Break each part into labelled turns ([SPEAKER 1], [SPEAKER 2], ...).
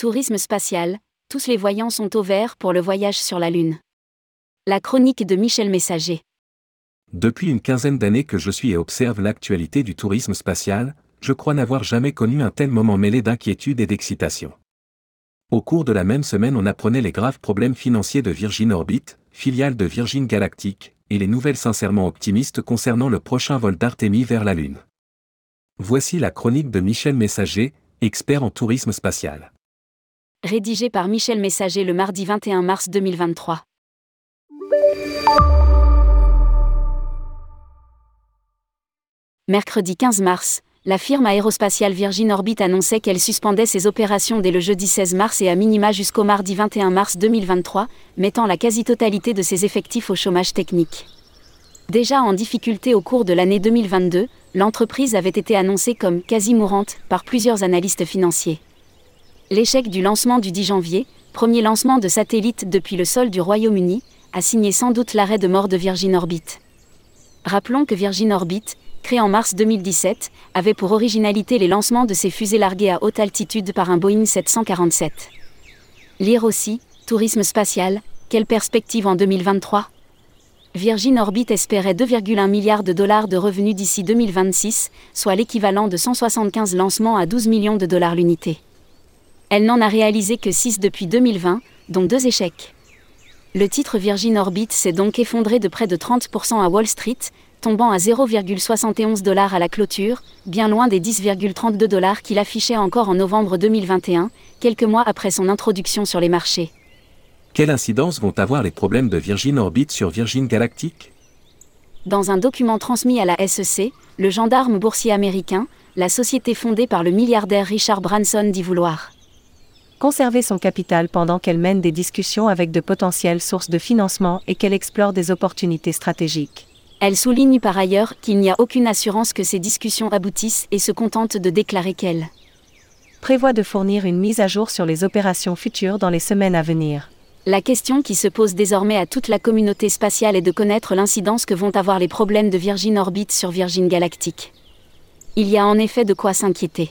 [SPEAKER 1] Tourisme spatial, tous les voyants sont au vert pour le voyage sur la Lune. La chronique de Michel Messager.
[SPEAKER 2] Depuis une quinzaine d'années que je suis et observe l'actualité du tourisme spatial, je crois n'avoir jamais connu un tel moment mêlé d'inquiétude et d'excitation. Au cours de la même semaine, on apprenait les graves problèmes financiers de Virgin Orbit, filiale de Virgin Galactic, et les nouvelles sincèrement optimistes concernant le prochain vol d'Artemis vers la Lune. Voici la chronique de Michel Messager, expert en tourisme spatial
[SPEAKER 1] rédigé par Michel Messager le mardi 21 mars 2023. Mercredi 15 mars, la firme aérospatiale Virgin Orbit annonçait qu'elle suspendait ses opérations dès le jeudi 16 mars et à minima jusqu'au mardi 21 mars 2023, mettant la quasi-totalité de ses effectifs au chômage technique. Déjà en difficulté au cours de l'année 2022, l'entreprise avait été annoncée comme quasi mourante par plusieurs analystes financiers. L'échec du lancement du 10 janvier, premier lancement de satellite depuis le sol du Royaume-Uni, a signé sans doute l'arrêt de mort de Virgin Orbit. Rappelons que Virgin Orbit, créé en mars 2017, avait pour originalité les lancements de ses fusées larguées à haute altitude par un Boeing 747. Lire aussi, tourisme spatial, quelle perspective en 2023 Virgin Orbit espérait 2,1 milliards de dollars de revenus d'ici 2026, soit l'équivalent de 175 lancements à 12 millions de dollars l'unité. Elle n'en a réalisé que 6 depuis 2020, dont deux échecs. Le titre Virgin Orbit s'est donc effondré de près de 30% à Wall Street, tombant à 0,71 dollars à la clôture, bien loin des 10,32 dollars qu'il affichait encore en novembre 2021, quelques mois après son introduction sur les marchés.
[SPEAKER 2] Quelle incidence vont avoir les problèmes de Virgin Orbit sur Virgin Galactic?
[SPEAKER 1] Dans un document transmis à la SEC, le gendarme boursier américain, la société fondée par le milliardaire Richard Branson dit vouloir
[SPEAKER 3] conserver son capital pendant qu'elle mène des discussions avec de potentielles sources de financement et qu'elle explore des opportunités stratégiques.
[SPEAKER 1] Elle souligne par ailleurs qu'il n'y a aucune assurance que ces discussions aboutissent et se contente de déclarer qu'elle
[SPEAKER 3] prévoit de fournir une mise à jour sur les opérations futures dans les semaines à venir.
[SPEAKER 1] La question qui se pose désormais à toute la communauté spatiale est de connaître l'incidence que vont avoir les problèmes de Virgin Orbit sur Virgin Galactic. Il y a en effet de quoi s'inquiéter.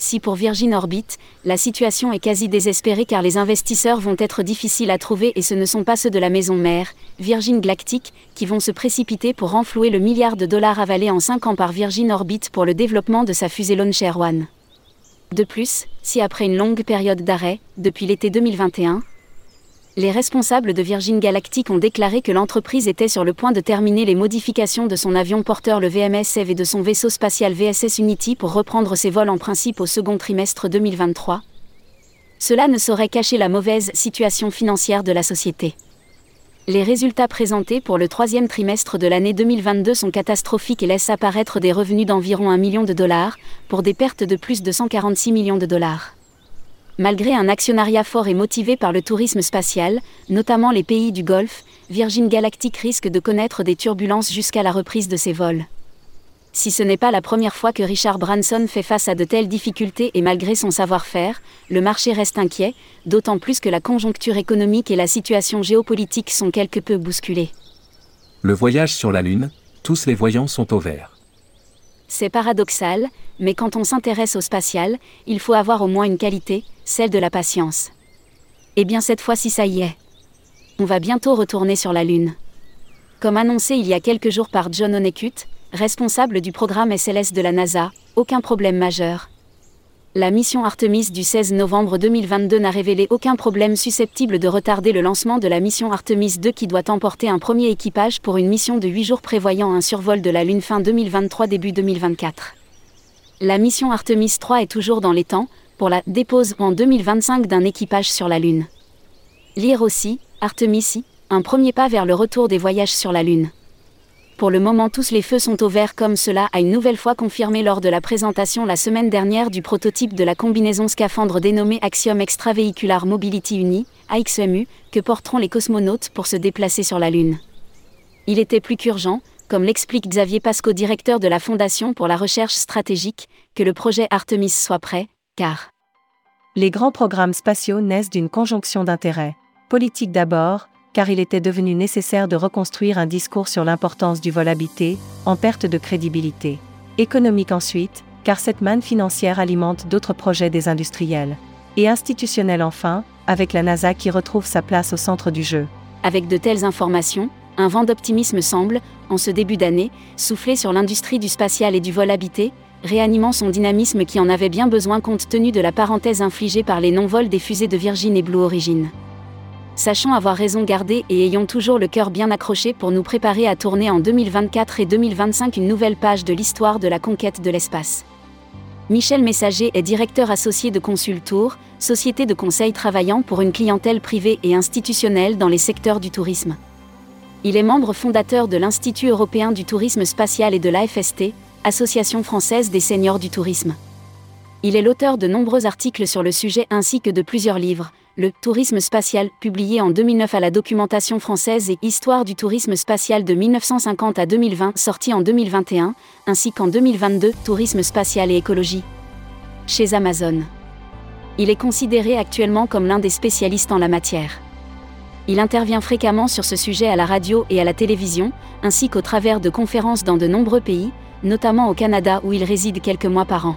[SPEAKER 1] Si pour Virgin Orbit, la situation est quasi désespérée car les investisseurs vont être difficiles à trouver et ce ne sont pas ceux de la maison mère, Virgin Galactic, qui vont se précipiter pour renflouer le milliard de dollars avalé en 5 ans par Virgin Orbit pour le développement de sa fusée Launcher One. De plus, si après une longue période d'arrêt, depuis l'été 2021, les responsables de Virgin Galactic ont déclaré que l'entreprise était sur le point de terminer les modifications de son avion porteur le VMS Eve et de son vaisseau spatial VSS Unity pour reprendre ses vols en principe au second trimestre 2023. Cela ne saurait cacher la mauvaise situation financière de la société. Les résultats présentés pour le troisième trimestre de l'année 2022 sont catastrophiques et laissent apparaître des revenus d'environ 1 million de dollars, pour des pertes de plus de 146 millions de dollars. Malgré un actionnariat fort et motivé par le tourisme spatial, notamment les pays du Golfe, Virgin Galactic risque de connaître des turbulences jusqu'à la reprise de ses vols. Si ce n'est pas la première fois que Richard Branson fait face à de telles difficultés et malgré son savoir-faire, le marché reste inquiet, d'autant plus que la conjoncture économique et la situation géopolitique sont quelque peu bousculées.
[SPEAKER 2] Le voyage sur la Lune, tous les voyants sont au vert.
[SPEAKER 1] C'est paradoxal, mais quand on s'intéresse au spatial, il faut avoir au moins une qualité, celle de la patience. Eh bien cette fois-ci ça y est. On va bientôt retourner sur la Lune. Comme annoncé il y a quelques jours par John Honeycutt, responsable du programme SLS de la NASA, aucun problème majeur. La mission Artemis du 16 novembre 2022 n'a révélé aucun problème susceptible de retarder le lancement de la mission Artemis 2 qui doit emporter un premier équipage pour une mission de 8 jours prévoyant un survol de la Lune fin 2023 début 2024. La mission Artemis 3 est toujours dans les temps, pour la dépose en 2025 d'un équipage sur la Lune. Lire aussi, Artemis, un premier pas vers le retour des voyages sur la Lune. Pour le moment tous les feux sont au vert comme cela a une nouvelle fois confirmé lors de la présentation la semaine dernière du prototype de la combinaison scaphandre dénommée Axiom Extravehicular Mobility Uni, AXMU, que porteront les cosmonautes pour se déplacer sur la Lune. Il était plus qu'urgent, comme l'explique Xavier Pasco, directeur de la Fondation pour la recherche stratégique, que le projet Artemis soit prêt, car
[SPEAKER 3] les grands programmes spatiaux naissent d'une conjonction d'intérêts. Politique d'abord, car il était devenu nécessaire de reconstruire un discours sur l'importance du vol habité, en perte de crédibilité. Économique ensuite, car cette manne financière alimente d'autres projets des industriels. Et institutionnel enfin, avec la NASA qui retrouve sa place au centre du jeu.
[SPEAKER 1] Avec de telles informations, un vent d'optimisme semble, en ce début d'année, souffler sur l'industrie du spatial et du vol habité, réanimant son dynamisme qui en avait bien besoin compte tenu de la parenthèse infligée par les non-vols des fusées de Virgin et Blue Origin. Sachons avoir raison gardée et ayons toujours le cœur bien accroché pour nous préparer à tourner en 2024 et 2025 une nouvelle page de l'histoire de la conquête de l'espace. Michel Messager est directeur associé de Consultour, société de conseil travaillant pour une clientèle privée et institutionnelle dans les secteurs du tourisme. Il est membre fondateur de l'Institut européen du tourisme spatial et de l'AFST, Association française des seniors du tourisme. Il est l'auteur de nombreux articles sur le sujet ainsi que de plusieurs livres, Le Tourisme spatial, publié en 2009 à la documentation française et Histoire du tourisme spatial de 1950 à 2020, sorti en 2021, ainsi qu'en 2022, Tourisme spatial et écologie. Chez Amazon. Il est considéré actuellement comme l'un des spécialistes en la matière. Il intervient fréquemment sur ce sujet à la radio et à la télévision, ainsi qu'au travers de conférences dans de nombreux pays, notamment au Canada où il réside quelques mois par an.